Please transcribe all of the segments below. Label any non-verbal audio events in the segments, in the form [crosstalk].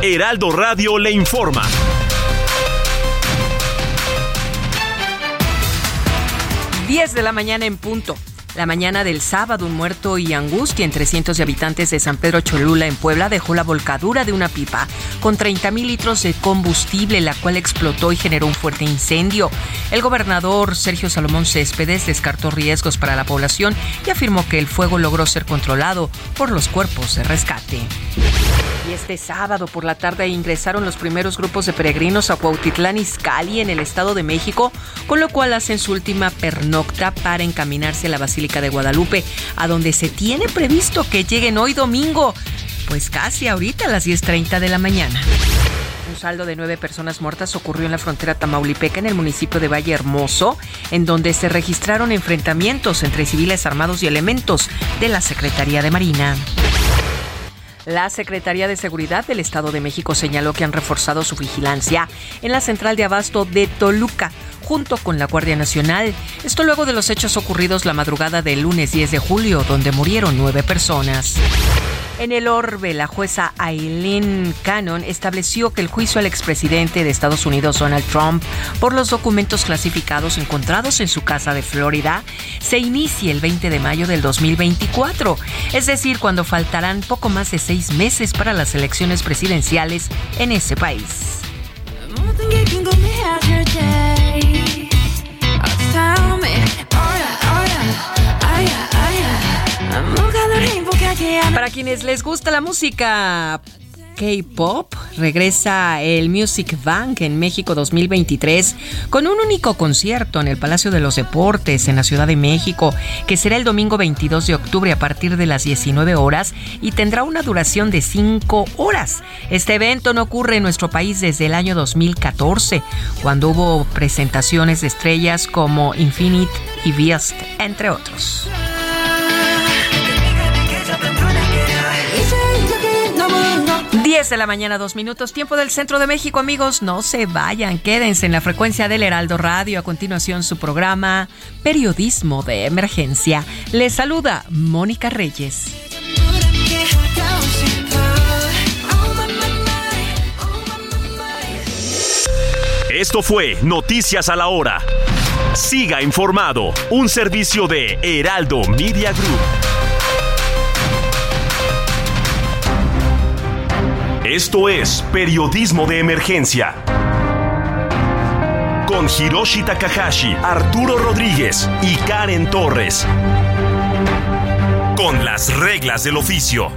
Heraldo Radio le informa. Diez de la mañana en punto. La mañana del sábado, un muerto y angustia entre cientos de habitantes de San Pedro Cholula, en Puebla, dejó la volcadura de una pipa con 30 mil litros de combustible, la cual explotó y generó un fuerte incendio. El gobernador Sergio Salomón Céspedes descartó riesgos para la población y afirmó que el fuego logró ser controlado por los cuerpos de rescate. Y este sábado por la tarde ingresaron los primeros grupos de peregrinos a Cuautitlán Izcalli en el Estado de México, con lo cual hacen su última pernocta para encaminarse a la Basílica de Guadalupe, a donde se tiene previsto que lleguen hoy domingo, pues casi ahorita a las 10.30 de la mañana. Un saldo de nueve personas muertas ocurrió en la frontera tamaulipeca en el municipio de Valle Hermoso, en donde se registraron enfrentamientos entre civiles armados y elementos de la Secretaría de Marina. La Secretaría de Seguridad del Estado de México señaló que han reforzado su vigilancia en la central de abasto de Toluca junto con la Guardia Nacional. Esto luego de los hechos ocurridos la madrugada del lunes 10 de julio, donde murieron nueve personas. En el orbe, la jueza Aileen Cannon estableció que el juicio al expresidente de Estados Unidos, Donald Trump, por los documentos clasificados encontrados en su casa de Florida, se inicie el 20 de mayo del 2024, es decir, cuando faltarán poco más de seis meses para las elecciones presidenciales en ese país. Para quienes les gusta la música K-Pop, regresa el Music Bank en México 2023 con un único concierto en el Palacio de los Deportes en la Ciudad de México, que será el domingo 22 de octubre a partir de las 19 horas y tendrá una duración de 5 horas. Este evento no ocurre en nuestro país desde el año 2014, cuando hubo presentaciones de estrellas como Infinite y Beast, entre otros. 10 de la mañana, dos minutos, tiempo del centro de México, amigos. No se vayan, quédense en la frecuencia del Heraldo Radio. A continuación, su programa Periodismo de Emergencia. Les saluda Mónica Reyes. Esto fue Noticias a la Hora. Siga informado, un servicio de Heraldo Media Group. Esto es Periodismo de Emergencia. Con Hiroshi Takahashi, Arturo Rodríguez y Karen Torres. Con las reglas del oficio.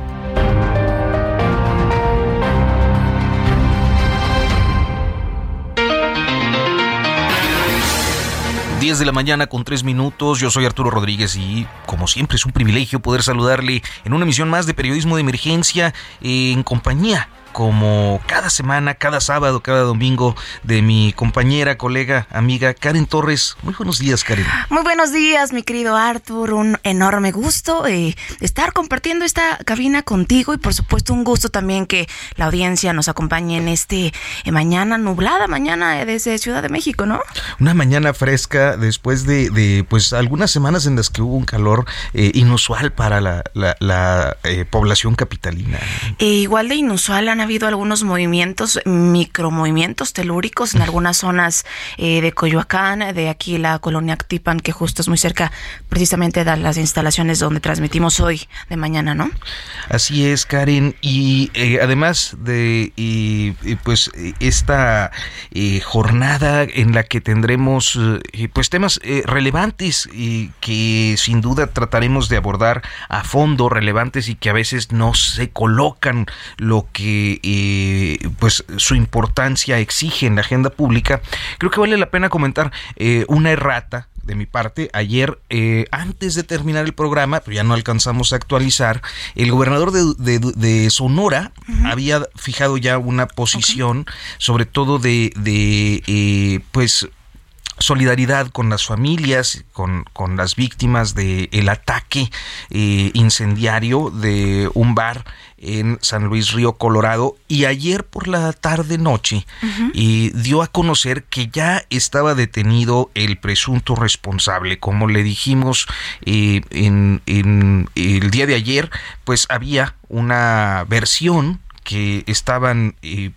10 de la mañana con 3 minutos. Yo soy Arturo Rodríguez y como siempre es un privilegio poder saludarle en una emisión más de periodismo de emergencia en compañía como cada semana, cada sábado, cada domingo de mi compañera, colega, amiga Karen Torres. Muy buenos días, Karen. Muy buenos días, mi querido Arthur. Un enorme gusto eh, estar compartiendo esta cabina contigo y por supuesto un gusto también que la audiencia nos acompañe en este eh, mañana nublada, mañana desde Ciudad de México, ¿no? Una mañana fresca después de, pues algunas semanas en las que hubo un calor eh, inusual para la, población capitalina. igual de inusual han habido algunos movimientos, micromovimientos telúricos en algunas zonas eh, de Coyoacán, de aquí la colonia Actipan, que justo es muy cerca precisamente de las instalaciones donde transmitimos hoy de mañana, ¿no? Así es, Karen. Y eh, además de pues esta eh, jornada en la que tendremos pues temas relevantes y que sin duda trataremos de abordar a fondo, relevantes y que a veces no se colocan lo que eh, pues su importancia exige en la agenda pública, creo que vale la pena comentar eh, una errata de mi parte, ayer, eh, antes de terminar el programa, pero ya no alcanzamos a actualizar, el gobernador de, Sonora había fijado ya una posición, sobre todo de, de eh, pues, solidaridad con las familias, con, con las víctimas del el ataque eh, incendiario de un bar en San Luis Río Colorado. Y ayer por la tarde noche y dio a conocer que ya estaba detenido el presunto responsable. Como le dijimos eh, en, en el día de ayer pues había una versión que estaban eh,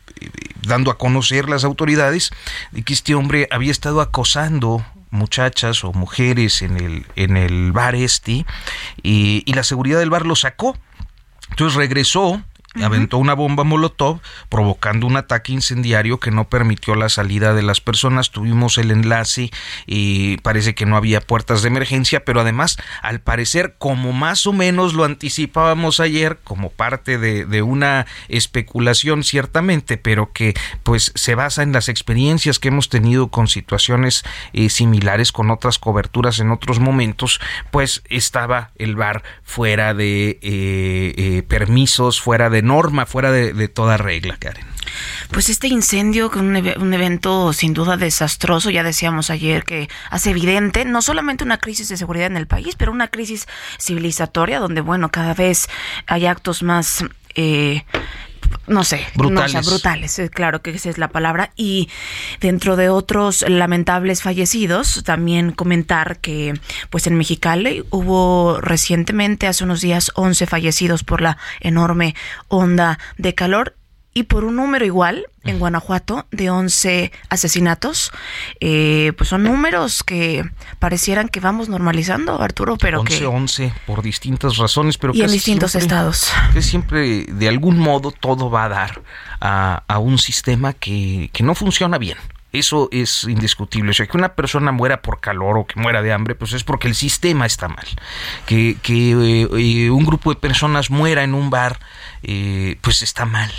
dando a conocer las autoridades de que este hombre había estado acosando muchachas o mujeres en el, en el bar este y, y la seguridad del bar lo sacó. Entonces regresó aventó una bomba molotov provocando un ataque incendiario que no permitió la salida de las personas. Tuvimos el enlace y parece que no había puertas de emergencia, pero además, al parecer, como más o menos lo anticipábamos ayer, como parte de, de una especulación ciertamente, pero que pues se basa en las experiencias que hemos tenido con situaciones eh, similares con otras coberturas en otros momentos, pues estaba el bar fuera de eh, eh, permisos, fuera de norma, fuera de, toda regla, Karen. Pues este incendio, un, un evento sin duda desastroso, ya decíamos ayer que hace evidente no solamente una crisis de seguridad en el país, pero una crisis civilizatoria donde, bueno, cada vez hay actos más eh, no sé, brutales. brutales, eh, claro que esa es la palabra. Y dentro de otros lamentables fallecidos, también comentar que pues en Mexicali hubo recientemente, hace unos días, 11 fallecidos por la enorme onda de calor y por un número igual en Guanajuato de 11 asesinatos. Eh, pues son números que parecieran que vamos normalizando, Arturo, pero 11, que... 11 por distintas razones, pero y en distintos estados. Que siempre, de algún modo, todo va a dar a, a un sistema que, que no funciona bien. Eso es indiscutible. O sea, que una persona muera por calor o que muera de hambre, pues es porque el sistema está mal. Que, que eh, eh, un grupo de personas muera en un bar, eh, pues está mal.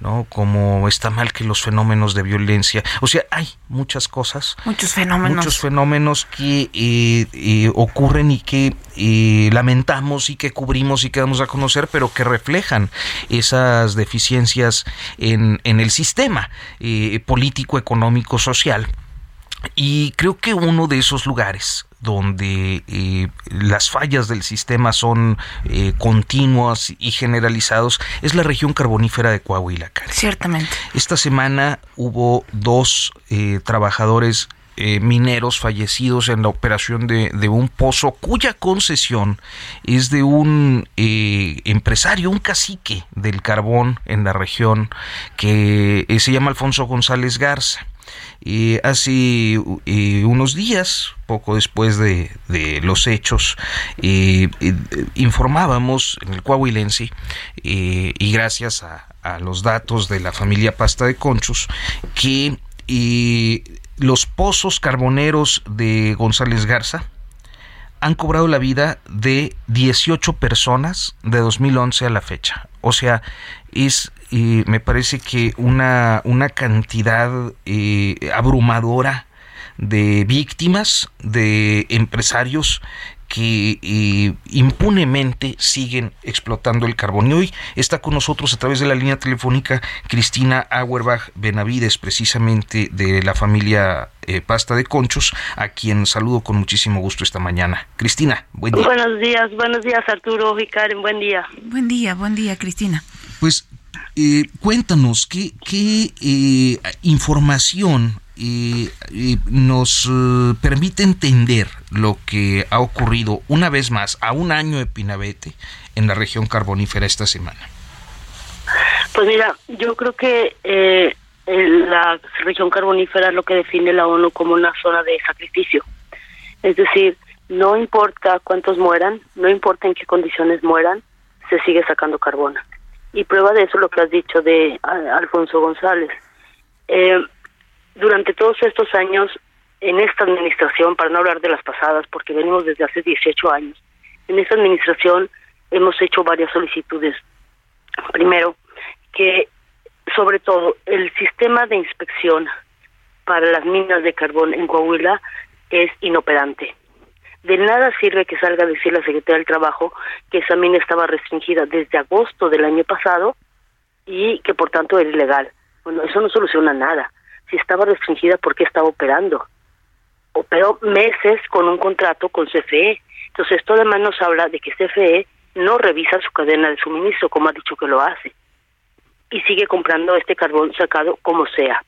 ¿no? Como está mal que los fenómenos de violencia, o sea, hay muchas cosas, muchos fenómenos, muchos fenómenos que eh, eh, ocurren y que eh, lamentamos y que cubrimos y que damos a conocer, pero que reflejan esas deficiencias en, en el sistema político, económico, social. Y creo que uno de esos lugares donde eh, las fallas del sistema son eh, continuas y generalizados, es la región carbonífera de Coahuila. Ciertamente. Esta semana hubo dos eh, trabajadores mineros fallecidos en la operación de, de, un pozo cuya concesión es de un empresario, un cacique del carbón en la región que se llama Alfonso González Garza. Y hace unos días, poco después de, los hechos, informábamos en el Coahuilense, y gracias a, los datos de la familia Pasta de Conchos, que los pozos carboneros de González Garza, han cobrado la vida de 18 personas de 2011 a la fecha. O sea, es y me parece que una, una cantidad eh, abrumadora de víctimas, de empresarios que eh, impunemente siguen explotando el carbón. Y hoy está con nosotros a través de la línea telefónica Cristina Auerbach Benavides, precisamente de la familia eh, Pasta de Conchos, a quien saludo con muchísimo gusto esta mañana. Cristina, buen día. Buenos días, buenos días Arturo y Karen, buen día. Buen día, buen día Cristina. Pues eh, cuéntanos, ¿qué, qué eh, información eh, nos permite entender lo que ha ocurrido una vez más a un año de Pinabete en la región carbonífera esta semana? Pues mira, yo creo que la región carbonífera es lo que define la ONU como una zona de sacrificio. Es decir, no importa cuántos mueran, no importa en qué condiciones mueran, se sigue sacando carbono y prueba de eso lo que has dicho de Alfonso González. Eh, durante todos estos años, en esta administración, para no hablar de las pasadas, porque venimos desde hace 18 años, en esta administración hemos hecho varias solicitudes. Primero, que sobre todo el sistema de inspección para las minas de carbón en Coahuila es inoperante. De nada sirve que salga a decir la Secretaría del Trabajo que esa mina estaba restringida desde agosto del año pasado y que por tanto era ilegal. Bueno, eso no soluciona nada. Si estaba restringida, ¿por qué estaba operando? Operó meses con un contrato con CFE. Entonces, esto además nos habla de que CFE no revisa su cadena de suministro, como ha dicho que lo hace, y sigue comprando este carbón sacado como sea.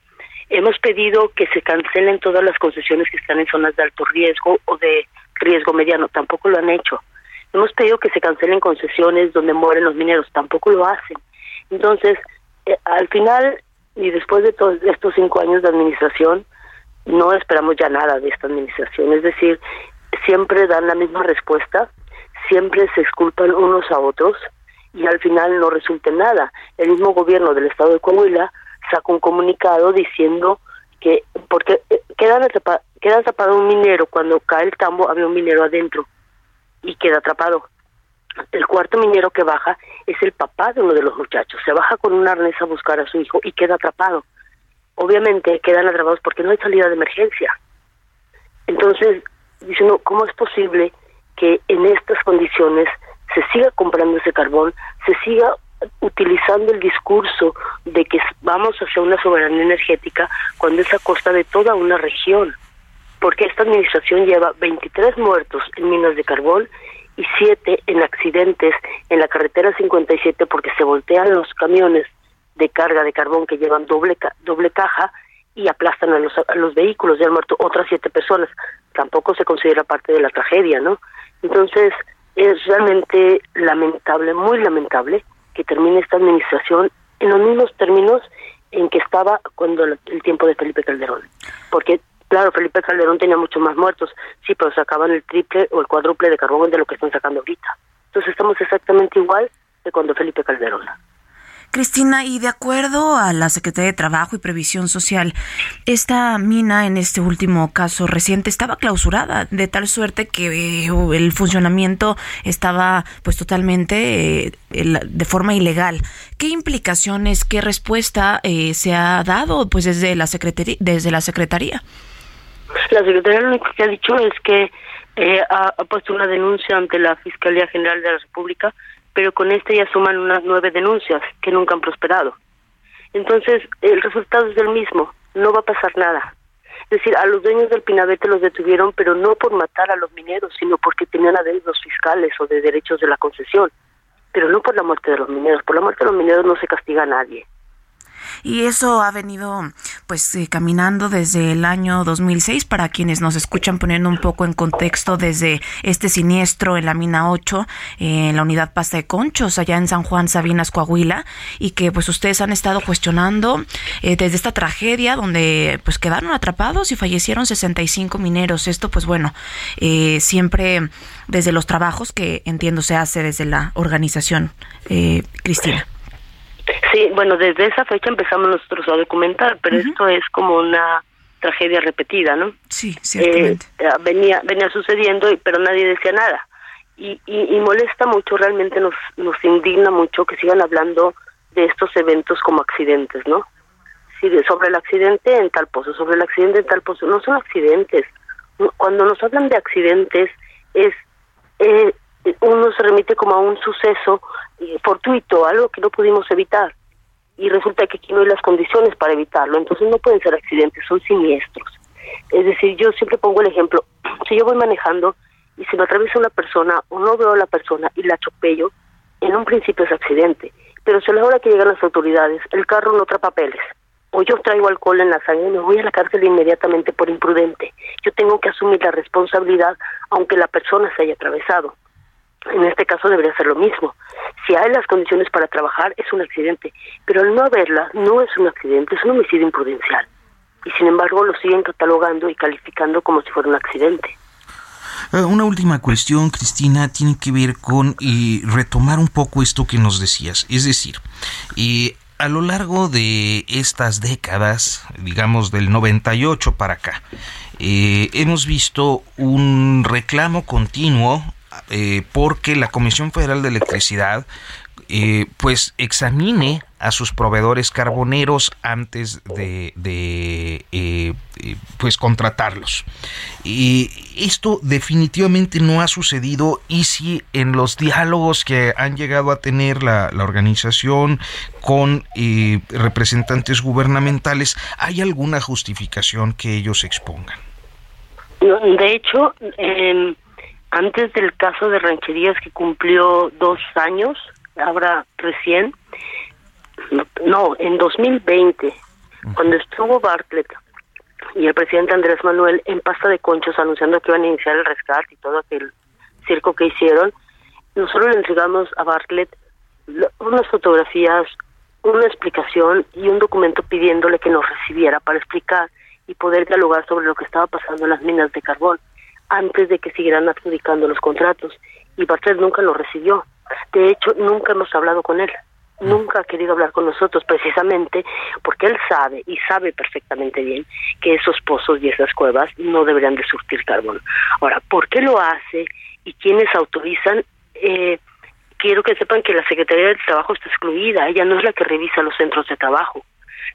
Hemos pedido que se cancelen todas las concesiones que están en zonas de alto riesgo o de riesgo mediano, tampoco lo han hecho. Hemos pedido que se cancelen concesiones donde mueren los mineros, tampoco lo hacen. Entonces, eh, al final y después de todos estos cinco años de administración, no esperamos ya nada de esta administración. Es decir, siempre dan la misma respuesta, siempre se exculpan unos a otros y al final no resulta nada. El mismo gobierno del estado de Coahuila sacó un comunicado diciendo que porque eh, queda atrapado, queda atrapado un minero cuando cae el tambo había un minero adentro y queda atrapado el cuarto minero que baja es el papá de uno de los muchachos. Se baja con un arnés a buscar a su hijo y queda atrapado. Obviamente quedan atrapados porque no hay salida de emergencia. Entonces dice cómo es posible que en estas condiciones se siga comprando ese carbón se siga utilizando el discurso de que vamos hacia una soberanía energética cuando es a costa de toda una región, porque esta administración lleva 23 muertos en minas de carbón y 7 en accidentes en la carretera 57 porque se voltean los camiones de carga de carbón que llevan doble doble caja y aplastan a los, a los vehículos y han muerto otras siete personas. Tampoco se considera parte de la tragedia, ¿no? Entonces, es realmente lamentable, muy lamentable, que termine esta administración en los mismos términos en que estaba cuando el tiempo de Felipe Calderón. Porque, claro, Felipe Calderón tenía muchos más muertos, sí, pero sacaban el triple o el cuádruple de carbón de lo que están sacando ahorita. Entonces estamos exactamente igual de cuando Felipe Calderón. Cristina, y de acuerdo a la Secretaría de Trabajo y Previsión Social, esta mina en este último caso reciente estaba clausurada de tal suerte que eh, el funcionamiento estaba pues totalmente eh, de forma ilegal. ¿Qué implicaciones, qué respuesta eh, se ha dado pues desde la Secretaría? Desde la Secretaría? La Secretaría lo único que ha dicho es que ha puesto una denuncia ante la Fiscalía General de la República pero con este ya suman unas nueve denuncias que nunca han prosperado. Entonces, el resultado es el mismo, no va a pasar nada. Es decir, a los dueños del Pinabete los detuvieron, pero no por matar a los mineros, sino porque tenían adeudos fiscales o de derechos de la concesión, pero no por la muerte de los mineros. Por la muerte de los mineros no se castiga a nadie. Y eso ha venido pues eh, caminando desde el año 2006 para quienes nos escuchan poniendo un poco en contexto desde este siniestro en la mina 8 en la unidad Pasta de Conchos allá en San Juan Sabinas Coahuila y que pues ustedes han estado cuestionando eh, desde esta tragedia donde pues quedaron atrapados y fallecieron 65 mineros. Esto pues bueno, eh, siempre desde los trabajos que entiendo se hace desde la organización. Cristina. Sí, bueno, desde esa fecha empezamos nosotros a documentar, pero esto es como una tragedia repetida, ¿no? Sí, ciertamente. Eh, venía, venía sucediendo, pero nadie decía nada. Y, y, molesta mucho, realmente nos, nos indigna mucho que sigan hablando de estos eventos como accidentes, ¿no? Sí, sobre el accidente en tal pozo, sobre el accidente en tal pozo. No son accidentes. Cuando nos hablan de accidentes, es eh, uno se remite como a un suceso eh, fortuito, algo que no pudimos evitar. Y resulta que aquí no hay las condiciones para evitarlo. Entonces no pueden ser accidentes, son siniestros. Es decir, yo siempre pongo el ejemplo, [clears throat] si yo voy manejando y se me atraviesa una persona o no veo a la persona y la chopello, en un principio es accidente. Pero si a la hora que llegan las autoridades, el carro no trae papeles, o yo traigo alcohol en la sangre, me voy a la cárcel inmediatamente por imprudente. Yo tengo que asumir la responsabilidad aunque la persona se haya atravesado en este caso debería ser lo mismo. Si hay las condiciones para trabajar, es un accidente, pero al no haberla, no es un accidente, es un homicidio imprudencial. Y sin embargo lo siguen catalogando y calificando como si fuera un accidente. Eh, una última cuestión, Cristina, tiene que ver con y retomar un poco esto que nos decías. Es decir, y a lo largo de estas décadas, digamos del 98 para acá, eh, hemos visto un reclamo continuo eh, porque la Comisión Federal de Electricidad eh, pues examine a sus proveedores carboneros antes de, de eh, eh, pues contratarlos. Y esto definitivamente no ha sucedido y si en los diálogos que han llegado a tener la, organización con eh, representantes gubernamentales, ¿hay alguna justificación que ellos expongan? De hecho, antes del caso de Rancherías que cumplió dos años, ahora recién, no, en 2020, cuando estuvo Bartlett y el presidente Andrés Manuel en pasta de conchos anunciando que iban a iniciar el rescate y todo aquel circo que hicieron, nosotros le entregamos a Bartlett unas fotografías, una explicación y un documento pidiéndole que nos recibiera para explicar y poder dialogar sobre lo que estaba pasando en las minas de carbón antes de que siguieran adjudicando los contratos. Y Bartlett nunca lo recibió. De hecho, nunca hemos hablado con él. Mm. Nunca ha querido hablar con nosotros precisamente porque él sabe y sabe perfectamente bien que esos pozos y esas cuevas no deberían de surtir carbón. Ahora, ¿por qué lo hace y quiénes autorizan? Eh, quiero que sepan que la Secretaría del Trabajo está excluida. Ella no es la que revisa los centros de trabajo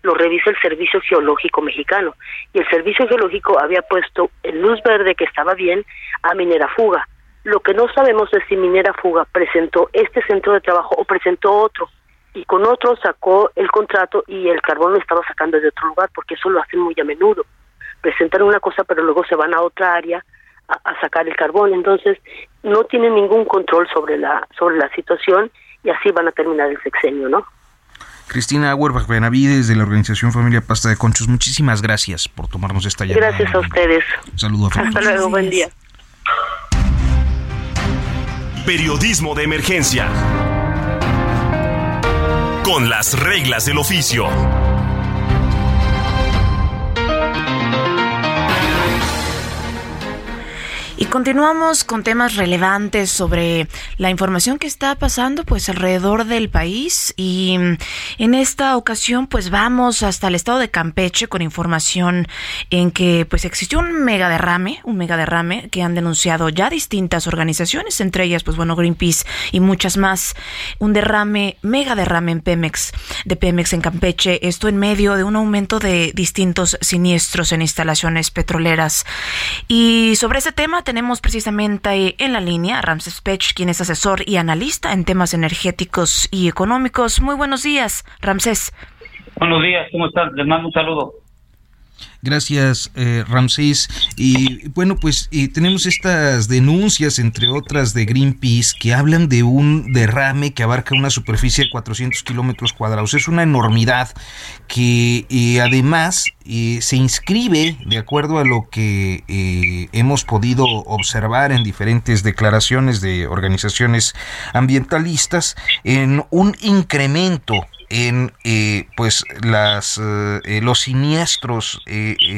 lo revisa el Servicio Geológico Mexicano. Y el Servicio Geológico había puesto en luz verde que estaba bien a Minera Fuga. Lo que no sabemos es si Minera Fuga presentó este centro de trabajo o presentó otro. Y con otro sacó el contrato y el carbón lo estaba sacando de otro lugar, porque eso lo hacen muy a menudo. Presentan una cosa, pero luego se van a otra área a, a sacar el carbón. Entonces, no tienen ningún control sobre la, sobre la situación y así van a terminar el sexenio, ¿no? Cristina Auerbach Benavides de la organización Familia Pasta de Conchos, muchísimas gracias por tomarnos esta llamada. Gracias a ustedes. Un saludo. Hasta luego, buen día. Periodismo de emergencia. Con las reglas del oficio. Y continuamos con temas relevantes sobre la información que está pasando pues alrededor del país. Y en esta ocasión pues vamos hasta el estado de Campeche con información en que pues existió un mega derrame, un mega derrame que han denunciado ya distintas organizaciones, entre ellas pues bueno Greenpeace y muchas más, un derrame, mega derrame en Pemex, de Pemex en Campeche, esto en medio de un aumento de distintos siniestros en instalaciones petroleras. Y sobre ese tema tenemos precisamente en la línea a Ramses Pech, quien es asesor y analista en temas energéticos y económicos. Muy buenos días, Ramses. Buenos días, ¿cómo estás? Les mando un saludo. Gracias, eh, Ramsés. Y bueno, pues tenemos estas denuncias, entre otras de Greenpeace, que hablan de un derrame que abarca una superficie de 400 kilómetros cuadrados. Es una enormidad que eh, además eh, se inscribe, de acuerdo a lo que eh, hemos podido observar en diferentes declaraciones de organizaciones ambientalistas, en un incremento en eh, pues las eh, eh, los siniestros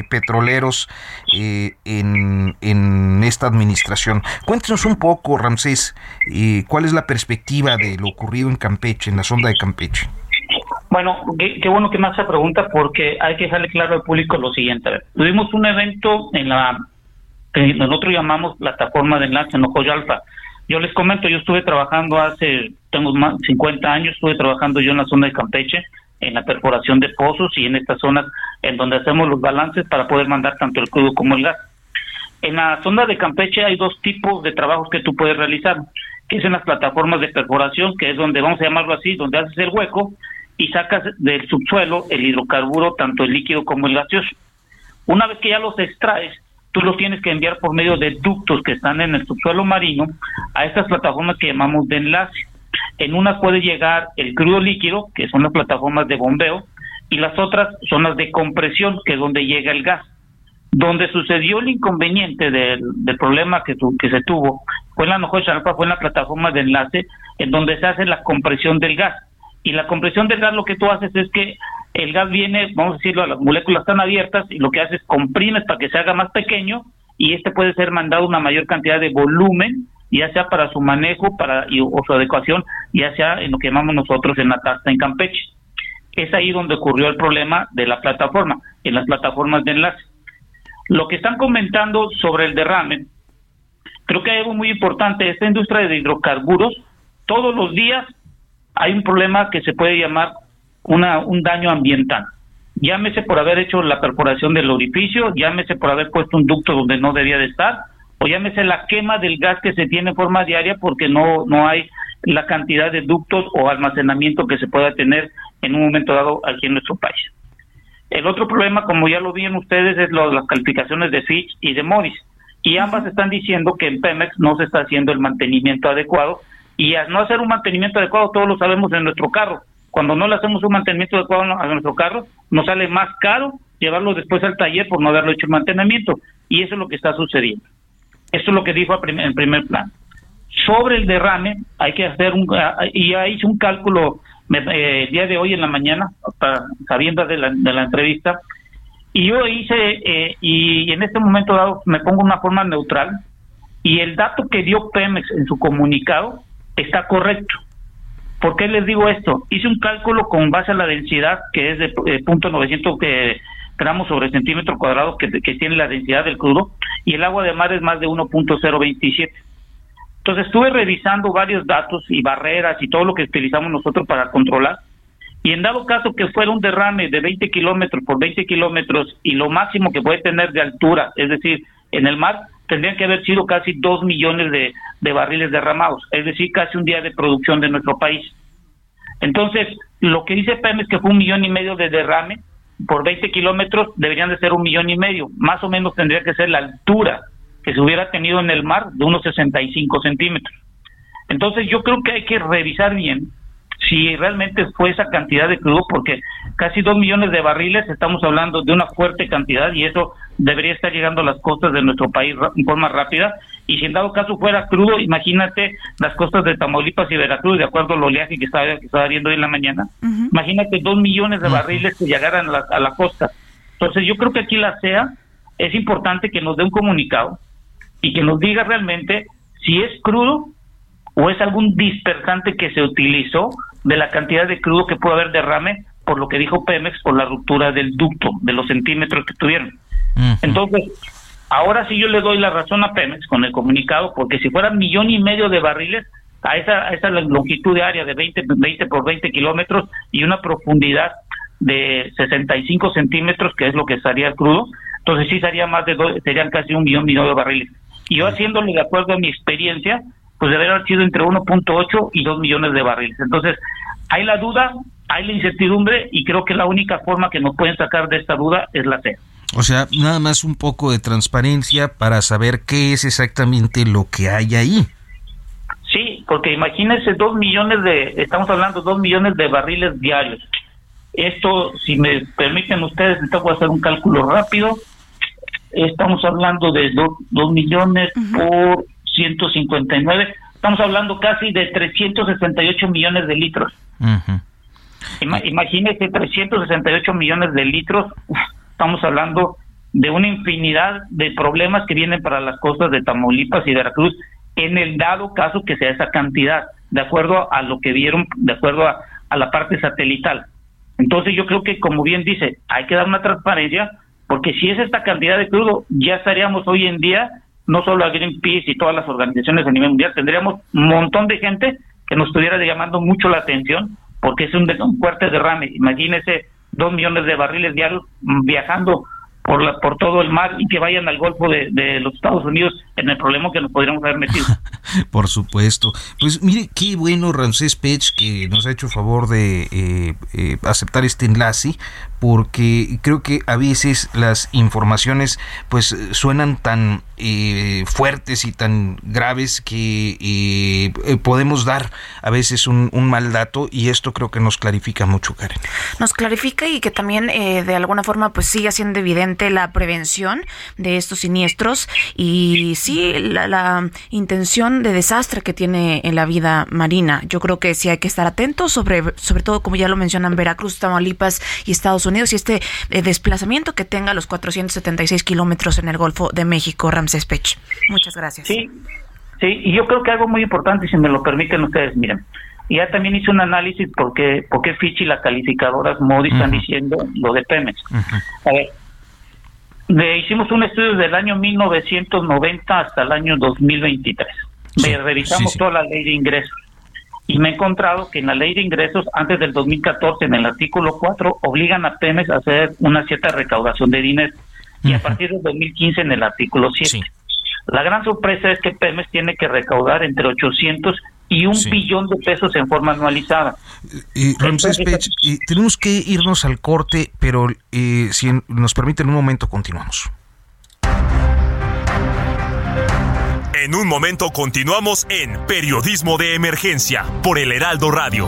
petroleros en, en, esta administración. Cuéntenos un poco, Ramsés, cuál es la perspectiva de lo ocurrido en Campeche, en la sonda de Campeche. Bueno, qué, bueno que me hace pregunta porque hay que dejarle claro al público lo siguiente. tuvimos un evento en la que nosotros llamamos plataforma de enlace en Ojo Alfa yo les comento, yo estuve trabajando hace, tengo más 50 años, estuve trabajando yo en la zona de Campeche, en la perforación de pozos y en estas zonas en donde hacemos los balances para poder mandar tanto el crudo como el gas. En la zona de Campeche hay dos tipos de trabajos que tú puedes realizar, que es en las plataformas de perforación, que es donde vamos a llamarlo así, donde haces el hueco y sacas del subsuelo el hidrocarburo, tanto el líquido como el gaseoso. Una vez que ya los extraes, tú los tienes que enviar por medio de ductos que están en el subsuelo marino a estas plataformas que llamamos de enlace. En una puede llegar el crudo líquido, que son las plataformas de bombeo, y las otras son las de compresión, que es donde llega el gas. Donde sucedió el inconveniente del, problema que, que se tuvo fue en la fue en la plataforma de enlace, en donde se hace la compresión del gas. Y la compresión del gas lo que tú haces es que el gas viene, vamos a decirlo, las moléculas están abiertas y lo que hace es comprimes para que se haga más pequeño y este puede ser mandado una mayor cantidad de volumen, ya sea para su manejo para o su adecuación, ya sea en lo que llamamos nosotros en la tasta en Campeche. Es ahí donde ocurrió el problema de la plataforma, en las plataformas de enlace. Lo que están comentando sobre el derrame, creo que hay algo muy importante, esta industria de hidrocarburos, todos los días hay un problema que se puede llamar una, un daño ambiental. Llámese por haber hecho la perforación del orificio, llámese por haber puesto un ducto donde no debía de estar, o llámese la quema del gas que se tiene en forma diaria porque no, no hay la cantidad de ductos o almacenamiento que se pueda tener en un momento dado aquí en nuestro país. El otro problema, como ya lo vieron ustedes, es lo, las calificaciones de Fitch y de Moody's. Y ambas están diciendo que en Pemex no se está haciendo el mantenimiento adecuado. Y al no hacer un mantenimiento adecuado, todos lo sabemos en nuestro carro. Cuando no le hacemos un mantenimiento adecuado a nuestro carro, nos sale más caro llevarlo después al taller por no haberlo hecho el mantenimiento. Y eso es lo que está sucediendo. Eso es lo que dijo en primer plan. Sobre el derrame, hay que hacer un. Y ya hice un cálculo eh, el día de hoy en la mañana, sabiendo de la, de la entrevista, y yo hice, eh, y en este momento dado me pongo una forma neutral, y el dato que dio Pemex en su comunicado está correcto. ¿Por qué les digo esto? Hice un cálculo con base a la densidad, que es de eh, punto .900 gramos sobre centímetro cuadrado que, tiene la densidad del crudo, y el agua de mar es más de 1.027. Entonces estuve revisando varios datos y barreras y todo lo que utilizamos nosotros para controlar. Y en dado caso que fuera un derrame de 20 kilómetros por 20 kilómetros y lo máximo que puede tener de altura, es decir, en el mar, tendrían que haber sido casi 2 millones de, de barriles derramados, es decir, casi un día de producción de nuestro país. Entonces, lo que dice Pemex que fue un millón y medio de derrame por 20 kilómetros, deberían de ser un millón y medio. Más o menos tendría que ser la altura que se hubiera tenido en el mar de unos 65 centímetros. Entonces yo creo que hay que revisar bien si realmente fue esa cantidad de crudo, porque casi dos millones de barriles, estamos hablando de una fuerte cantidad y eso debería estar llegando a las costas de nuestro país en forma rápida. Y si en dado caso fuera crudo, imagínate las costas de Tamaulipas y Veracruz, de acuerdo al oleaje que estaba, que estaba viendo hoy en la mañana. Imagínate dos millones de barriles que llegaran a la, a la costa. Entonces yo creo que aquí la CEA es importante que nos dé un comunicado y que nos diga realmente si es crudo o es algún dispersante que se utilizó de la cantidad de crudo que puede haber derrame por lo que dijo Pemex por la ruptura del ducto de los centímetros que tuvieron. Entonces, ahora sí yo le doy la razón a Pemex con el comunicado porque si fuera millón y medio de barriles a esa, a esa longitud de área de 20, 20 por 20 kilómetros y una profundidad de 65 centímetros, que es lo que estaría crudo, entonces sí sería más de serían casi un millón, millón de barriles. Y yo haciéndolo de acuerdo a mi experiencia, pues debería haber sido entre 1.8 y 2 millones de barriles. Entonces, hay la duda, hay la incertidumbre y creo que la única forma que nos pueden sacar de esta duda es la C. O sea, nada más un poco de transparencia para saber qué es exactamente lo que hay ahí. Sí, porque imagínense dos millones de, estamos hablando dos millones de barriles diarios. Esto, si me permiten ustedes, voy a hacer un cálculo rápido estamos hablando de 2 millones por 159, estamos hablando casi de 368 millones de litros. imagínese 368 millones de litros, estamos hablando de una infinidad de problemas que vienen para las costas de Tamaulipas y Veracruz en el dado caso que sea esa cantidad, de acuerdo a lo que vieron, de acuerdo a, a la parte satelital. Entonces yo creo que, como bien dice, hay que dar una transparencia porque si es esta cantidad de crudo, ya estaríamos hoy en día, no solo a Greenpeace y todas las organizaciones a nivel mundial, tendríamos un montón de gente que nos estuviera llamando mucho la atención, porque es un, un fuerte derrame. Imagínese dos millones de barriles diarios viajando por, la, por todo el mar y que vayan al Golfo de, de, los Estados Unidos en el problema que nos podríamos haber metido. [laughs] por supuesto. Pues mire, qué bueno Ramsés Pech que nos ha hecho favor de eh, eh, aceptar este enlace porque creo que a veces las informaciones pues suenan tan eh, fuertes y tan graves que eh, podemos dar a veces un, mal dato y esto creo que nos clarifica mucho, Karen. Nos clarifica y que también eh, de alguna forma pues sigue siendo evidente la prevención de estos siniestros y sí la, la intención de desastre que tiene en la vida marina. Yo creo que sí hay que estar atentos sobre, sobre todo como ya lo mencionan Veracruz, Tamaulipas y Estados Unidos y este eh, desplazamiento que tenga los 476 kilómetros en el Golfo de México, Ramses Pech. Muchas gracias. Sí, sí, y yo creo que algo muy importante, si me lo permiten ustedes, miren, ya también hice un análisis porque porque Fitch y las calificadoras Modi están diciendo lo de Pemex. A ver, le hicimos un estudio del año 1990 hasta el año 2023. revisamos toda la ley de ingresos y me he encontrado que en la ley de ingresos antes del 2014, en el artículo 4, obligan a Pemex a hacer una cierta recaudación de dinero y a partir del 2015 en el artículo 7. La gran sorpresa es que Pemex tiene que recaudar entre 800 y un billón de pesos en forma anualizada. Y Ramsés Pech, tenemos que irnos al corte, pero eh, si nos permiten un momento, continuamos. En un momento continuamos en Periodismo de Emergencia por el Heraldo Radio.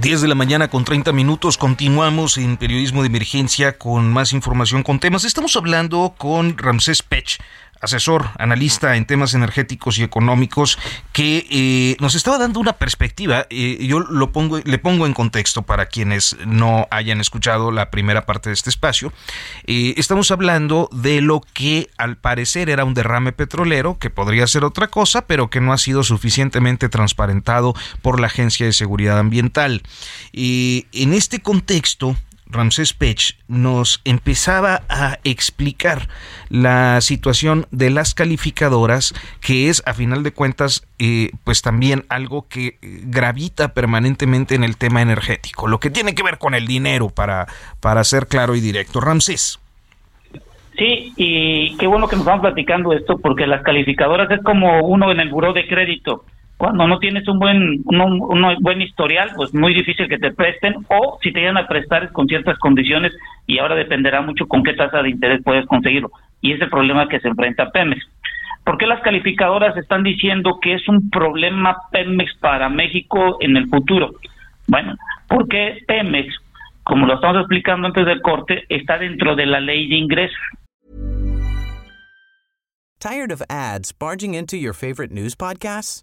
10 de la mañana con 30 minutos. Continuamos en periodismo de emergencia con más información con temas. Estamos hablando con Ramsés Pech, asesor, analista en temas energéticos y económicos, que eh, nos estaba dando una perspectiva. Eh, yo lo pongo, le pongo en contexto para quienes no hayan escuchado la primera parte de este espacio. Eh, estamos hablando de lo que al parecer era un derrame petrolero, que podría ser otra cosa, pero que no ha sido suficientemente transparentado por la Agencia de Seguridad Ambiental. En este contexto, Ramsés Pech nos empezaba a explicar la situación de las calificadoras, que es a final de cuentas eh, pues también algo que gravita permanentemente en el tema energético, lo que tiene que ver con el dinero para, para ser claro y directo. Ramsés. Sí, y qué bueno que nos vamos platicando esto, porque las calificadoras es como uno en el buró de crédito cuando no tienes un buen un, buen historial, pues muy difícil que te presten o si te llegan a prestar es con ciertas condiciones y ahora dependerá mucho con qué tasa de interés puedes conseguirlo. Y ese problema que se enfrenta Pemex. ¿Por qué las calificadoras están diciendo que es un problema Pemex para México en el futuro? Bueno, porque Pemex, como lo estamos explicando antes del corte, está dentro de la ley de ingresos. Tired of ads barging into your favorite news podcasts?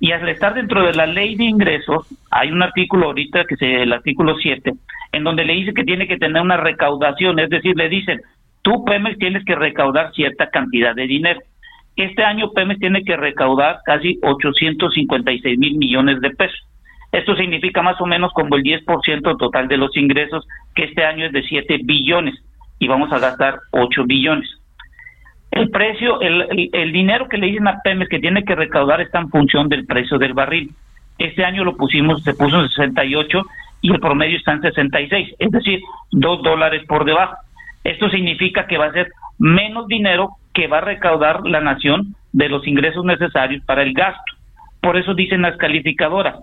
Y al estar dentro de la ley de ingresos, hay un artículo ahorita que es el artículo 7, en donde le dice que tiene que tener una recaudación, es decir, le dicen, tú Pemex tienes que recaudar cierta cantidad de dinero. Este año Pemex tiene que recaudar casi 856 mil millones de pesos. Esto significa más o menos como el 10% total de los ingresos, que este año es de 7 billones y vamos a gastar 8 billones. El precio, el, dinero que le dicen a Pemex que tiene que recaudar está en función del precio del barril. Este año lo pusimos, se puso en 68 y el promedio está en 66, es decir, dos dólares por debajo. Esto significa que va a ser menos dinero que va a recaudar la nación de los ingresos necesarios para el gasto. Por eso dicen las calificadoras,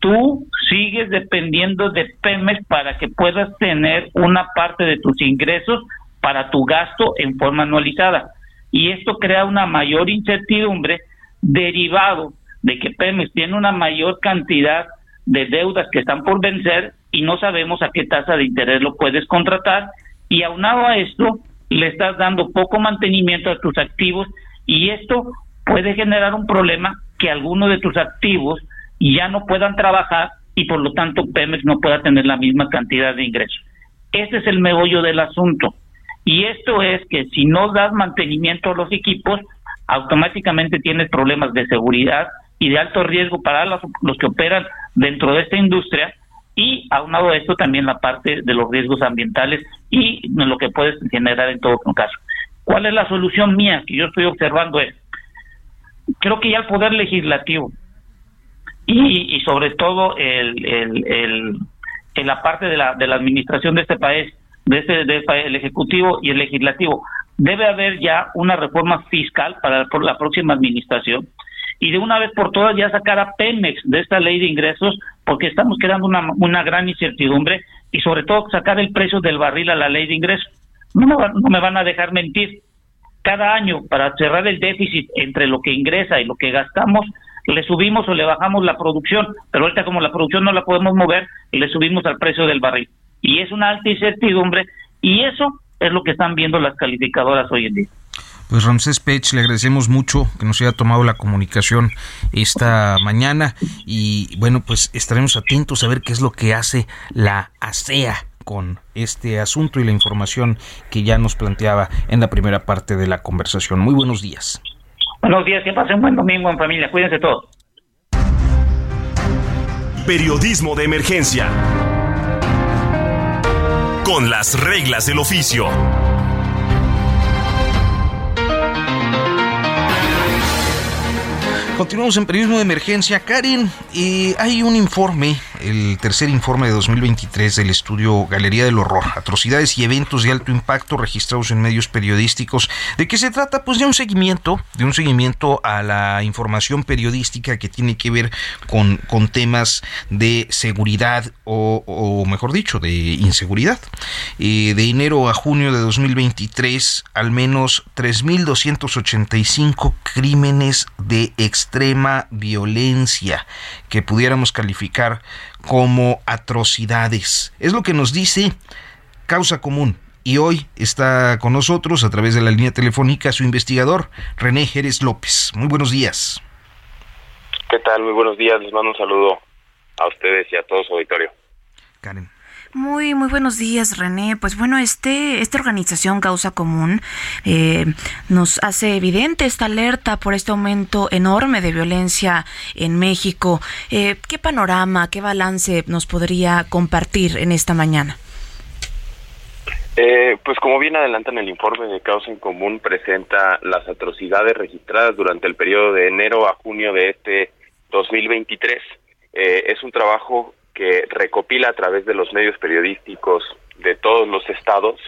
tú sigues dependiendo de Pemex para que puedas tener una parte de tus ingresos para tu gasto en forma anualizada. Y esto crea una mayor incertidumbre derivado de que Pemex tiene una mayor cantidad de deudas que están por vencer y no sabemos a qué tasa de interés lo puedes contratar y aunado a esto le estás dando poco mantenimiento a tus activos y esto puede generar un problema que algunos de tus activos ya no puedan trabajar y por lo tanto Pemex no pueda tener la misma cantidad de ingresos. Ese es el meollo del asunto. Y esto es que si no das mantenimiento a los equipos, automáticamente tienes problemas de seguridad y de alto riesgo para los, que operan dentro de esta industria y aunado a esto también la parte de los riesgos ambientales y lo que puedes generar en todo caso. ¿Cuál es la solución mía que yo estoy observando es creo que ya el poder legislativo y, sobre todo el, el, la parte de la, de la administración de este país, de este, de el ejecutivo y el legislativo, debe haber ya una reforma fiscal para la próxima administración y de una vez por todas ya sacar a Pemex de esta ley de ingresos porque estamos creando una, una gran incertidumbre y sobre todo sacar el precio del barril a la ley de ingresos. No me, no me van a dejar mentir. Cada año, para cerrar el déficit entre lo que ingresa y lo que gastamos, le subimos o le bajamos la producción, pero ahorita como la producción no la podemos mover, le subimos al precio del barril. Y es una alta incertidumbre y eso es lo que están viendo las calificadoras hoy en día. Pues Ramsés Pech, le agradecemos mucho que nos haya tomado la comunicación esta mañana y bueno, pues estaremos atentos a ver qué es lo que hace la ASEA con este asunto y la información que ya nos planteaba en la primera parte de la conversación. Muy buenos días. Buenos días, que pasen un buen domingo en familia. Cuídense todos. Periodismo de emergencia. Con las reglas del oficio. Continuamos en periodismo de emergencia. Karen, y hay un informe, el tercer informe de 2023 del estudio Galería del Horror, atrocidades y eventos de alto impacto registrados en medios periodísticos. ¿De qué se trata? Pues de un seguimiento, de un seguimiento a la información periodística que tiene que ver con, con temas de seguridad o, mejor dicho, de inseguridad. de enero a junio de 2023, al menos 3.285 crímenes de extrema violencia que pudiéramos calificar como atrocidades. Es lo que nos dice Causa Común. Y hoy está con nosotros a través de la línea telefónica su investigador, René Jerez López. Muy buenos días. ¿Qué tal? Muy buenos días. Les mando un saludo a ustedes y a todo su auditorio. Karen. Muy, muy buenos días, René. Pues bueno, este, esta organización Causa Común eh, nos hace evidente esta alerta por este aumento enorme de violencia en México. Eh, ¿Qué panorama, qué balance nos podría compartir en esta mañana? Eh, pues como bien adelantan el informe de Causa en Común, presenta las atrocidades registradas durante el periodo de enero a junio de este 2023. es un trabajo que recopila a través de los medios periodísticos de todos los estados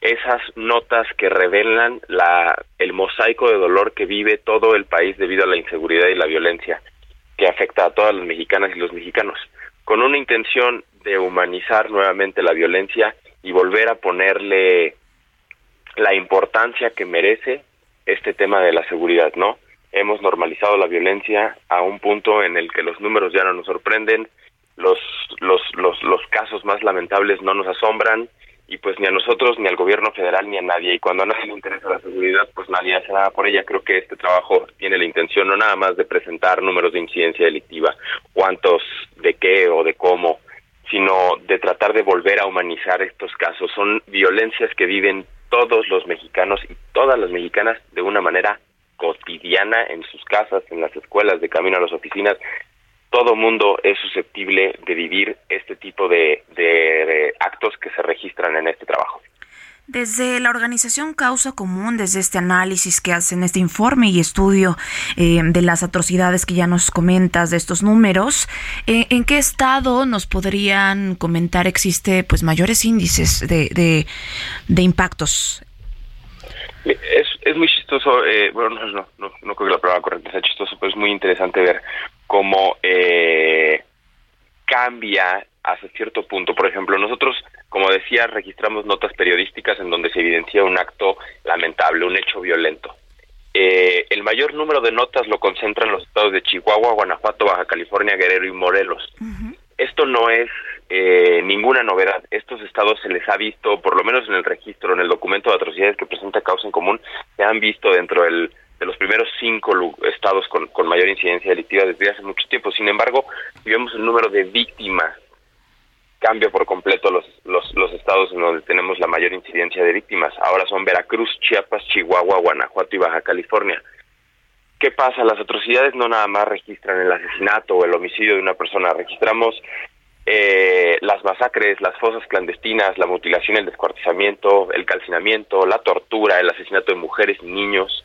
esas notas que revelan la, el mosaico de dolor que vive todo el país debido a la inseguridad y la violencia que afecta a todas las mexicanas y los mexicanos, con una intención de humanizar nuevamente la violencia y volver a ponerle la importancia que merece este tema de la seguridad, ¿no? Hemos normalizado la violencia a un punto en el que los números ya no nos sorprenden, los, los, los, casos más lamentables no nos asombran y pues ni a nosotros, ni al gobierno federal, ni a nadie. Y cuando a nadie le interesa la seguridad, pues nadie hace nada por ella. Creo que este trabajo tiene la intención no nada más de presentar números de incidencia delictiva, cuántos, de qué o de cómo, sino de tratar de volver a humanizar estos casos. Son violencias que viven todos los mexicanos y todas las mexicanas de una manera cotidiana en sus casas, en las escuelas, de camino a las oficinas todo mundo es susceptible de vivir este tipo de, actos que se registran en este trabajo. Desde la organización Causa Común, desde este análisis que hacen, este informe y estudio eh, de las atrocidades que ya nos comentas, de estos números, eh, ¿en qué estado nos podrían comentar existe pues mayores índices de, de, impactos? Es, es muy chistoso, eh, bueno, no, no, no, no, creo que la palabra correcta sea chistoso, pero es muy interesante ver cómo eh, cambia hasta cierto punto. Por ejemplo, nosotros, como decía, registramos notas periodísticas en donde se evidencia un acto lamentable, un hecho violento. Eh, el mayor número de notas lo concentran los estados de Chihuahua, Guanajuato, Baja California, Guerrero y Morelos. Esto no es eh, ninguna novedad. Estos estados se les ha visto, por lo menos en el registro, en el documento de atrocidades que presenta Causa en Común, se han visto dentro del de los primeros cinco estados con, mayor incidencia delictiva desde hace mucho tiempo. Sin embargo, si vemos el número de víctimas, cambia por completo los, los, los estados en donde tenemos la mayor incidencia de víctimas. Ahora son Veracruz, Chiapas, Chihuahua, Guanajuato y Baja California. ¿Qué pasa? Las atrocidades no nada más registran el asesinato o el homicidio de una persona, registramos eh, las masacres, las fosas clandestinas, la mutilación, el descuartizamiento, el calcinamiento, la tortura, el asesinato de mujeres y niños,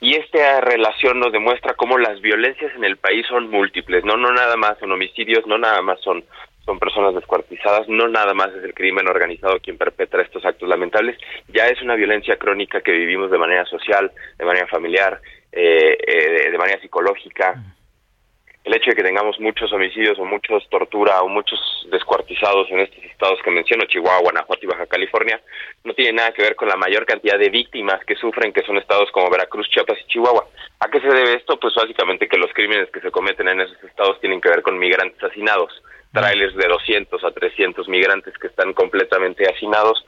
y esta relación nos demuestra cómo las violencias en el país son múltiples, no no nada más son homicidios, no nada más son son personas descuartizadas, no nada más es el crimen organizado quien perpetra estos actos lamentables, ya es una violencia crónica que vivimos de manera social, de manera familiar, eh, eh, de manera psicológica, el hecho de que tengamos muchos homicidios o muchos tortura o muchos descuartizados en estos estados que menciono, Chihuahua, Guanajuato y Baja California, no tiene nada que ver con la mayor cantidad de víctimas que sufren, que son estados como Veracruz, Chiapas y Chihuahua. ¿A qué se debe esto? Pues básicamente que los crímenes que se cometen en esos estados tienen que ver con migrantes hacinados, trailers de 200 a 300 migrantes que están completamente hacinados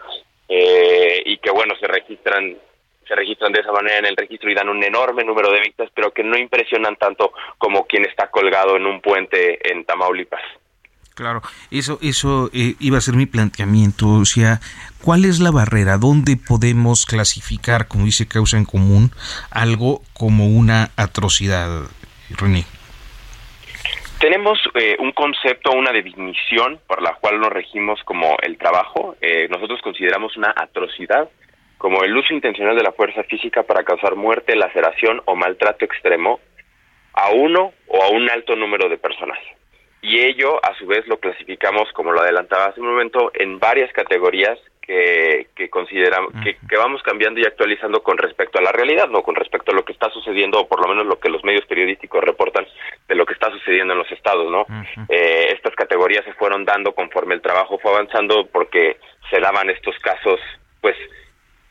eh, y que, bueno, se registran se registran de esa manera en el registro y dan un enorme número de víctimas, pero que no impresionan tanto como quien está colgado en un puente en Tamaulipas. Claro, eso, eso eh, iba a ser mi planteamiento. O sea, ¿cuál es la barrera? ¿Dónde podemos clasificar, como dice causa en común, algo como una atrocidad, René? Tenemos eh, un concepto, una definición por la cual nos regimos como el trabajo. Eh, nosotros consideramos una atrocidad como el uso intencional de la fuerza física para causar muerte, laceración o maltrato extremo a uno o a un alto número de personas. Y ello, a su vez, lo clasificamos, como lo adelantaba hace un momento, en varias categorías que, que consideramos, que, que, vamos cambiando y actualizando con respecto a la realidad, no con respecto a lo que está sucediendo, o por lo menos lo que los medios periodísticos reportan de lo que está sucediendo en los estados, ¿no? eh, estas categorías se fueron dando conforme el trabajo fue avanzando porque se daban estos casos, pues,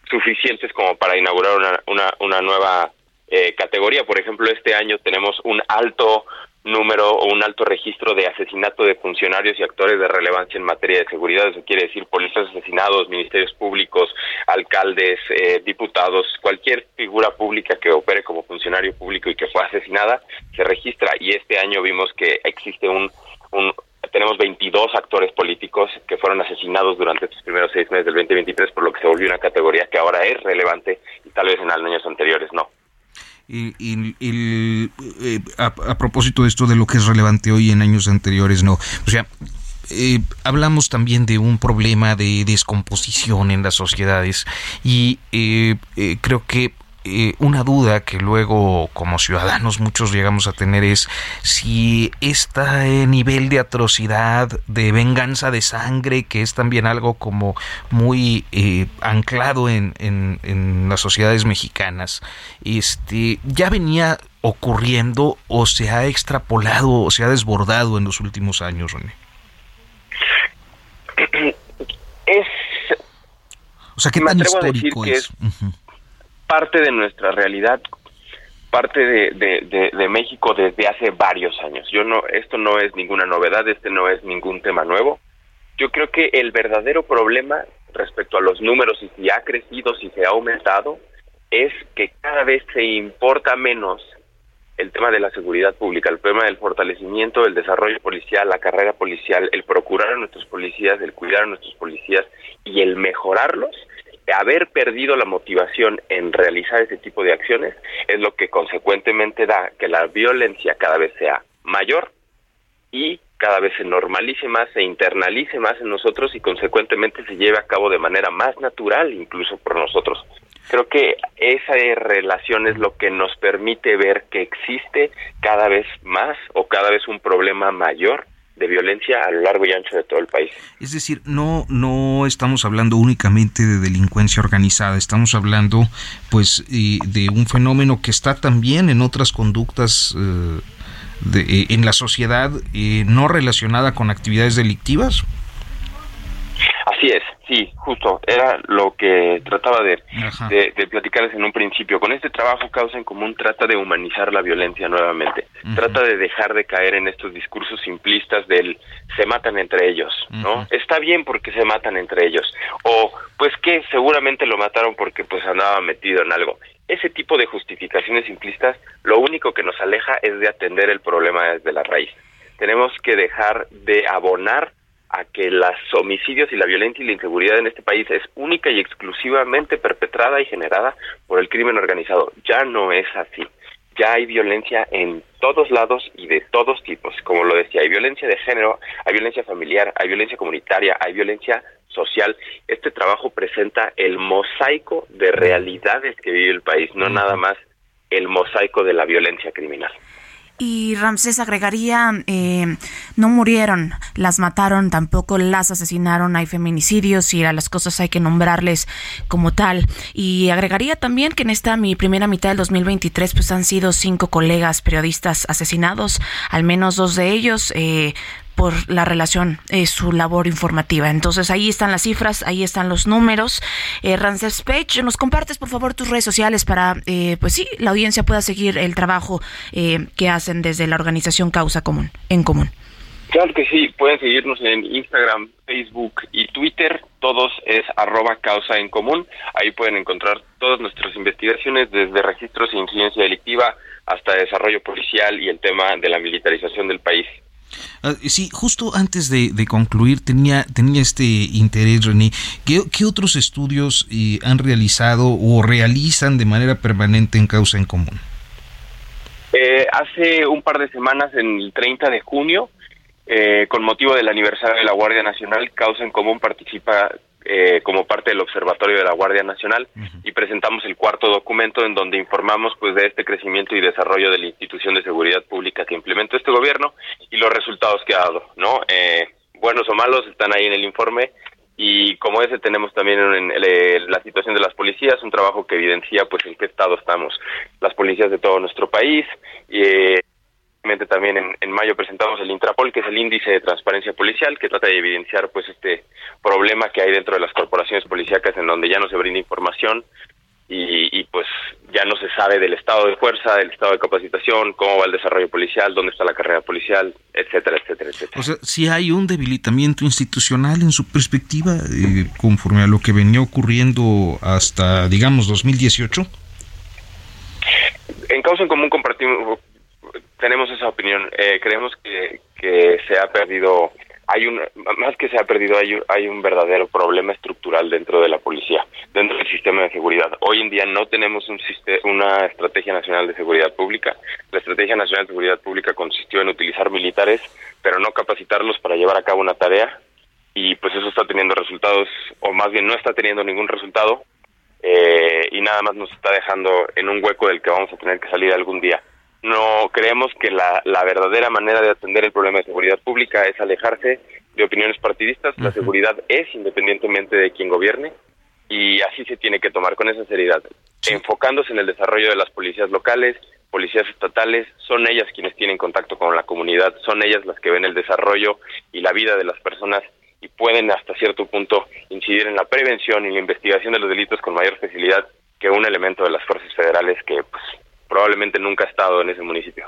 suficientes como para inaugurar una, una, una nueva eh, categoría. Por ejemplo, este año tenemos un alto número o un alto registro de asesinato de funcionarios y actores de relevancia en materia de seguridad. Eso quiere decir policías asesinados, ministerios públicos, alcaldes, eh, diputados, cualquier figura pública que opere como funcionario público y que fue asesinada se registra. Y este año vimos que existe un, un tenemos 22 actores políticos que fueron asesinados durante estos primeros seis meses del 2023, por lo que se volvió una categoría que ahora es relevante y tal vez en años anteriores no. Y, eh, a, propósito de esto de lo que es relevante hoy en años anteriores, no. O sea, eh, hablamos también de un problema de descomposición en las sociedades y eh creo que eh, una duda que luego como ciudadanos muchos llegamos a tener es si este nivel de atrocidad, de venganza de sangre, que es también algo como muy eh, anclado en, en, las sociedades mexicanas, este, ya venía ocurriendo o se ha extrapolado o se ha desbordado en los últimos años, René. Es... O sea, ¿qué tan histórico es? Parte de nuestra realidad, parte de, México desde hace varios años. Yo no, esto no es ninguna novedad, este no es ningún tema nuevo. Yo creo que el verdadero problema respecto a los números y si ha crecido, si se ha aumentado, es que cada vez se importa menos el tema de la seguridad pública, el tema del fortalecimiento, el desarrollo policial, la carrera policial, el procurar a nuestros policías, el cuidar a nuestros policías y el mejorarlos haber perdido la motivación en realizar ese tipo de acciones es lo que consecuentemente da que la violencia cada vez sea mayor y cada vez se normalice más, se internalice más en nosotros y consecuentemente se lleve a cabo de manera más natural incluso por nosotros. Creo que esa relación es lo que nos permite ver que existe cada vez más o cada vez un problema mayor de violencia a lo largo y ancho de todo el país. Es decir, no no estamos hablando únicamente de delincuencia organizada, estamos hablando pues de un fenómeno que está también en otras conductas eh, de, eh, en la sociedad eh, no relacionada con actividades delictivas. Así es, sí, justo, era lo que trataba de, de, platicarles en un principio. Con este trabajo Causa en Común trata de humanizar la violencia nuevamente, trata de dejar de caer en estos discursos simplistas del se matan entre ellos, ¿no? Está bien porque se matan entre ellos, o pues que seguramente lo mataron porque pues andaba metido en algo. Ese tipo de justificaciones simplistas lo único que nos aleja es de atender el problema desde la raíz. Tenemos que dejar de abonar a que los homicidios y la violencia y la inseguridad en este país es única y exclusivamente perpetrada y generada por el crimen organizado. Ya no es así. Ya hay violencia en todos lados y de todos tipos. Como lo decía, hay violencia de género, hay violencia familiar, hay violencia comunitaria, hay violencia social. Este trabajo presenta el mosaico de realidades que vive el país, no nada más el mosaico de la violencia criminal. Y Ramsés agregaría, eh, no murieron, las mataron, tampoco las asesinaron, hay feminicidios y a las cosas hay que nombrarles como tal. Y agregaría también que en esta mi primera mitad del 2023 pues han sido cinco colegas periodistas asesinados, al menos dos de ellos eh, por la relación, eh, su labor informativa. Entonces ahí están las cifras, ahí están los números. Eh, Ramses Page, nos compartes por favor tus redes sociales para, eh, pues sí, la audiencia pueda seguir el trabajo eh, que hacen desde la organización Causa Común, en Común. Claro que sí, pueden seguirnos en Instagram, Facebook y Twitter, todos es arroba causa en común, ahí pueden encontrar todas nuestras investigaciones desde registros e incidencia delictiva hasta desarrollo policial y el tema de la militarización del país. Ah, sí, justo antes de, concluir tenía, tenía este interés, René. ¿Qué, otros estudios eh, han realizado o realizan de manera permanente en Causa en Común? Eh, hace un par de semanas, el 30 de junio, eh, con motivo del aniversario de la Guardia Nacional, Causa en Común participa eh, como parte del Observatorio de la Guardia Nacional y presentamos el cuarto documento en donde informamos pues de este crecimiento y desarrollo de la institución de seguridad pública que implementó este gobierno y los resultados que ha dado, ¿no? Eh, buenos o malos están ahí en el informe y como ese tenemos también en, la situación de las policías, un trabajo que evidencia pues en qué estado estamos las policías de todo nuestro país y eh, también en, mayo presentamos el Intrapol, que es el índice de transparencia policial, que trata de evidenciar pues este problema que hay dentro de las corporaciones policíacas en donde ya no se brinda información y, pues ya no se sabe del estado de fuerza, del estado de capacitación, cómo va el desarrollo policial, dónde está la carrera policial, etcétera, etcétera, etcétera. O sea, si hay un debilitamiento institucional en su perspectiva, eh, conforme a lo que venía ocurriendo hasta, digamos, 2018. En causa en común compartimos, tenemos esa opinión. Eh, creemos que, que se ha perdido, hay un, más que se ha perdido, hay, hay un verdadero problema estructural dentro de la policía, dentro del sistema de seguridad. Hoy en día no tenemos un una estrategia nacional de seguridad pública. La estrategia nacional de seguridad pública consistió en utilizar militares, pero no capacitarlos para llevar a cabo una tarea. Y pues eso está teniendo resultados, o más bien no está teniendo ningún resultado, eh, y nada más nos está dejando en un hueco del que vamos a tener que salir algún día no creemos que la, la verdadera manera de atender el problema de seguridad pública es alejarse de opiniones partidistas. La seguridad es independientemente de quien gobierne y así se tiene que tomar con esa seriedad, enfocándose en el desarrollo de las policías locales, policías estatales, son ellas quienes tienen contacto con la comunidad, son ellas las que ven el desarrollo y la vida de las personas y pueden hasta cierto punto incidir en la prevención y la investigación de los delitos con mayor facilidad que un elemento de las fuerzas federales que pues, probablemente nunca ha estado en ese municipio.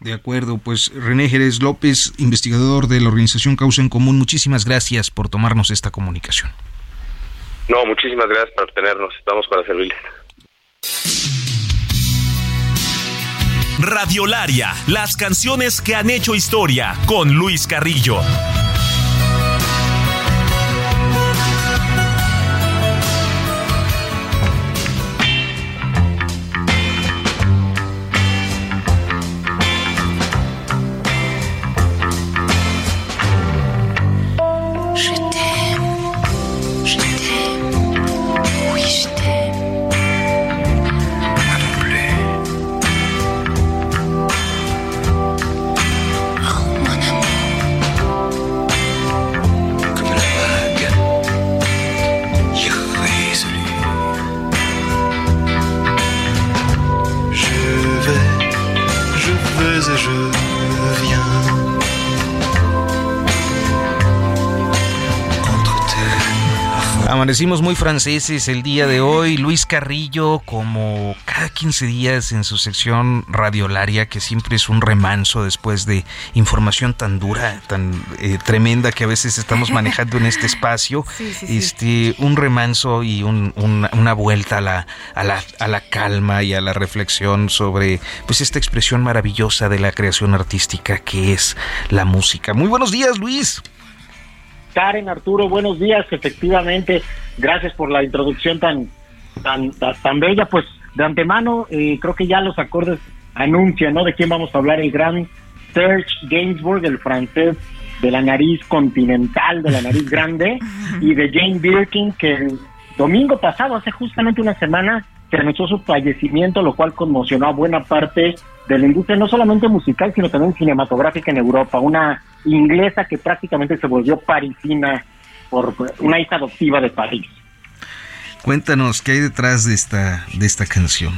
De acuerdo, pues René Jerez López, investigador de la organización Causa en Común, muchísimas gracias por tomarnos esta comunicación. No, muchísimas gracias por tenernos, estamos para servirles. Radiolaria, las canciones que han hecho historia con Luis Carrillo. Amanecimos muy franceses el día de hoy. Luis Carrillo, como cada 15 días en su sección radiolaria, que siempre es un remanso después de información tan dura, tan eh, tremenda que a veces estamos manejando en este espacio. [laughs] este, un remanso y una vuelta a la, a, la, a la calma y a la reflexión sobre pues esta expresión maravillosa de la creación artística que es la música. Muy buenos días, Luis. Karen, Arturo, buenos días. Efectivamente, gracias por la introducción tan, tan, tan, bella. Pues de antemano, eh, creo que ya los acordes anuncian, ¿no? De quién vamos a hablar. El gran Serge Gainsbourg, el francés de la nariz continental, de la nariz grande, [laughs] y de Jane Birkin, que el domingo pasado, hace justamente una semana, se anunció su fallecimiento, lo cual conmocionó a buena parte de la industria, no solamente musical, sino también cinematográfica en Europa. Una inglesa que prácticamente se volvió parisina por una hija adoptiva de París. Cuéntanos qué hay detrás de esta, de esta canción.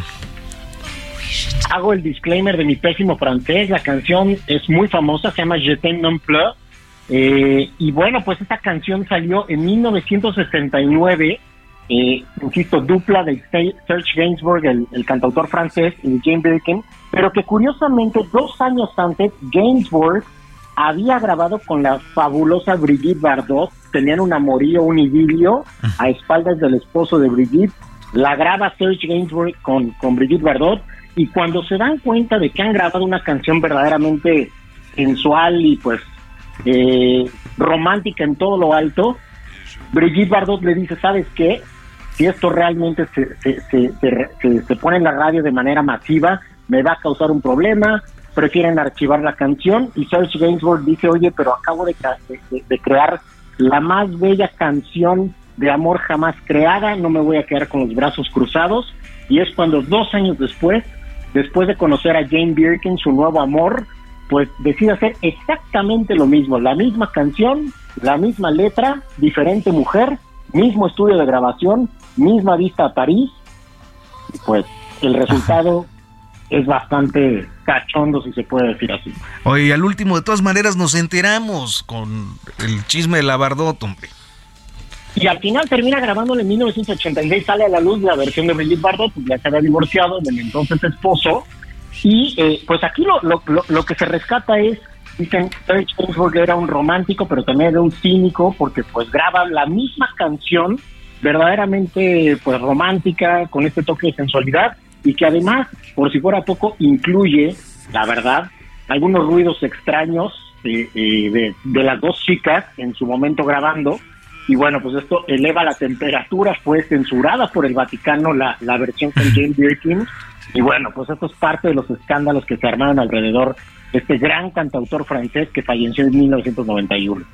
Hago el disclaimer de mi pésimo francés. La canción es muy famosa, se llama Je t'aime non plus. Eh, y bueno, pues esta canción salió en 1969 eh, insisto, dupla de Serge Gainsbourg, el, cantautor francés, y Jane Birkin, pero que curiosamente dos años antes Gainsbourg había grabado con la fabulosa Brigitte Bardot, tenían un amorío, un idilio a espaldas del esposo de Brigitte, la graba Serge Gainsbourg con, con Brigitte Bardot, y cuando se dan cuenta de que han grabado una canción verdaderamente sensual y pues eh, romántica en todo lo alto, Brigitte Bardot le dice, ¿sabes qué? Si esto realmente se, se, se, se, pone en la radio de manera masiva, me va a causar un problema, prefieren archivar la canción y Serge Gainsbourg dice, oye, pero acabo de, de, crear la más bella canción de amor jamás creada, no me voy a quedar con los brazos cruzados y es cuando dos años después, después de conocer a Jane Birkin, su nuevo amor, pues decide hacer exactamente lo mismo, la misma canción, la misma letra, diferente mujer, mismo estudio de grabación, misma vista a París, pues el resultado [laughs] es bastante cachondo, si se puede decir así. Oye, al último, de todas maneras, nos enteramos con el chisme de la Bardot, hombre. Y al final termina grabándole en 1986, sale a la luz la versión de Brigitte Bardot, pues ya se había divorciado del entonces esposo. Y eh, pues aquí lo, lo, lo, que se rescata es, dicen, Serge era un romántico, pero también era un cínico, porque pues graba la misma canción verdaderamente pues romántica, con este toque de sensualidad y que además, por si fuera poco, incluye, la verdad, algunos ruidos extraños de, de, las dos chicas en su momento grabando. Y bueno, pues esto eleva la temperatura, fue censurada por el Vaticano la, la versión con James Birkin. Y bueno, pues esto es parte de los escándalos que se armaron alrededor este gran cantautor francés que falleció en 1991.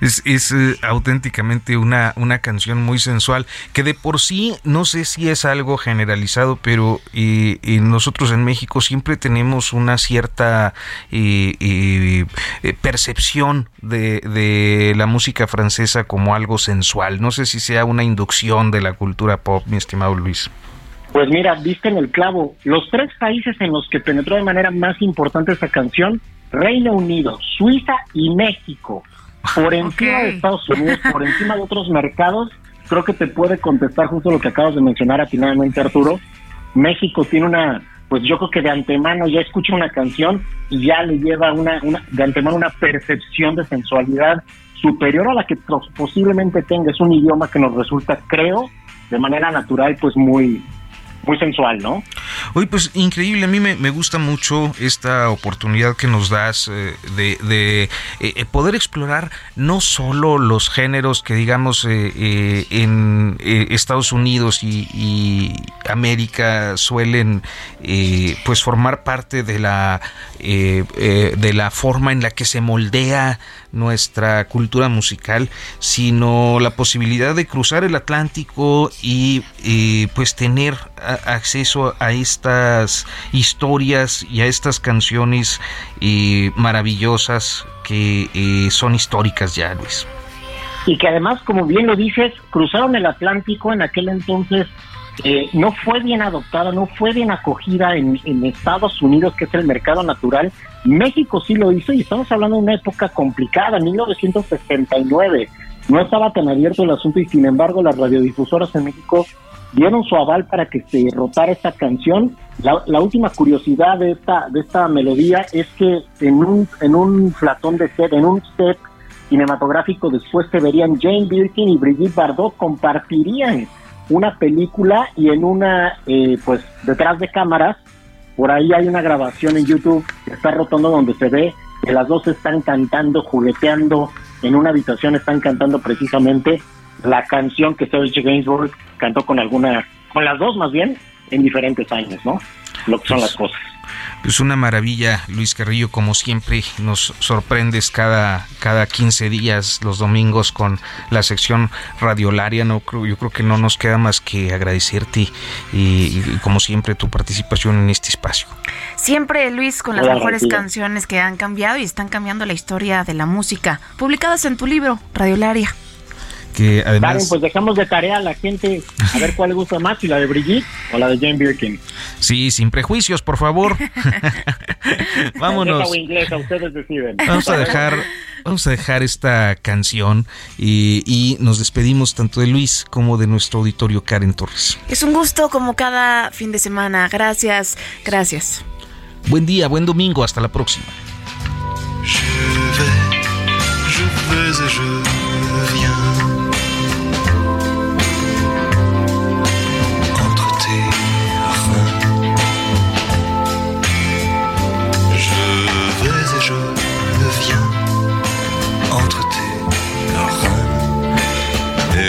Es, es eh, auténticamente una, una canción muy sensual, que de por sí no sé si es algo generalizado, pero eh, nosotros en México siempre tenemos una cierta eh, percepción de, de la música francesa como algo sensual. No sé si sea una inducción de la cultura pop, mi estimado Luis. Pues mira, viste en el clavo, los tres países en los que penetró de manera más importante esta canción, Reino Unido, Suiza y México, por encima de Estados Unidos, por encima de otros mercados, creo que te puede contestar justo lo que acabas de mencionar atinadamente Arturo. México tiene una, pues yo creo que de antemano ya escucha una canción y ya le lleva una, una de antemano una percepción de sensualidad superior a la que posiblemente tenga. Es un idioma que nos resulta, creo, de manera natural, pues muy, muy sensual, ¿no? Oye, pues increíble, a mí me, gusta mucho esta oportunidad que nos das eh, de, eh, eh, poder explorar no solo los géneros que digamos en Estados Unidos y, y América suelen pues formar parte de la, de la forma en la que se moldea nuestra cultura musical, sino la posibilidad de cruzar el Atlántico y, pues tener acceso a estas historias y a estas canciones maravillosas que eh, son históricas ya, Luis. Y que además, como bien lo dices, cruzaron el Atlántico en aquel entonces eh, no fue bien adoptada, no fue bien acogida en, Estados Unidos, que es el mercado natural. México sí lo hizo y estamos hablando de una época complicada, 1969. No estaba tan abierto el asunto y sin embargo las radiodifusoras en México dieron su aval para que se rotara esta canción. La, última curiosidad de esta, de esta melodía es que en un, en un flatón de set, en un set cinematográfico después se verían Jane Birkin y Brigitte Bardot compartirían una película y en una, eh, pues detrás de cámaras, por ahí hay una grabación en YouTube que está rotando donde se ve que las dos están cantando, jugueteando, en una habitación están cantando precisamente la canción que Serge Gainsbourg cantó con alguna, con las dos más bien, en diferentes años, ¿no? Lo que son Pues las cosas. Pues una maravilla, Luis Carrillo, como siempre nos sorprendes cada, cada 15 días, los domingos, con la sección radiolaria. No, creo- yo creo que no nos queda más que agradecerte y, y, como siempre tu participación en este espacio. Siempre, Luis, con las Hola, mejores canciones que han cambiado y están cambiando la historia de la música, publicadas en tu libro, Radiolaria. Que Karen, además, pues dejamos de tarea a la gente a ver cuál le gusta más, si la de Brigitte o la de Jane Birkin. sí, sin prejuicios, por favor. [laughs] Vámonos. Inglesa, ustedes deciden. Vamos a dejar, vamos a dejar esta canción y, y nos despedimos tanto de Luis como de nuestro auditorio Karen Torres. Es un gusto como cada fin de semana. Gracias, gracias. Buen día, buen domingo, hasta la próxima. Je vais, je vais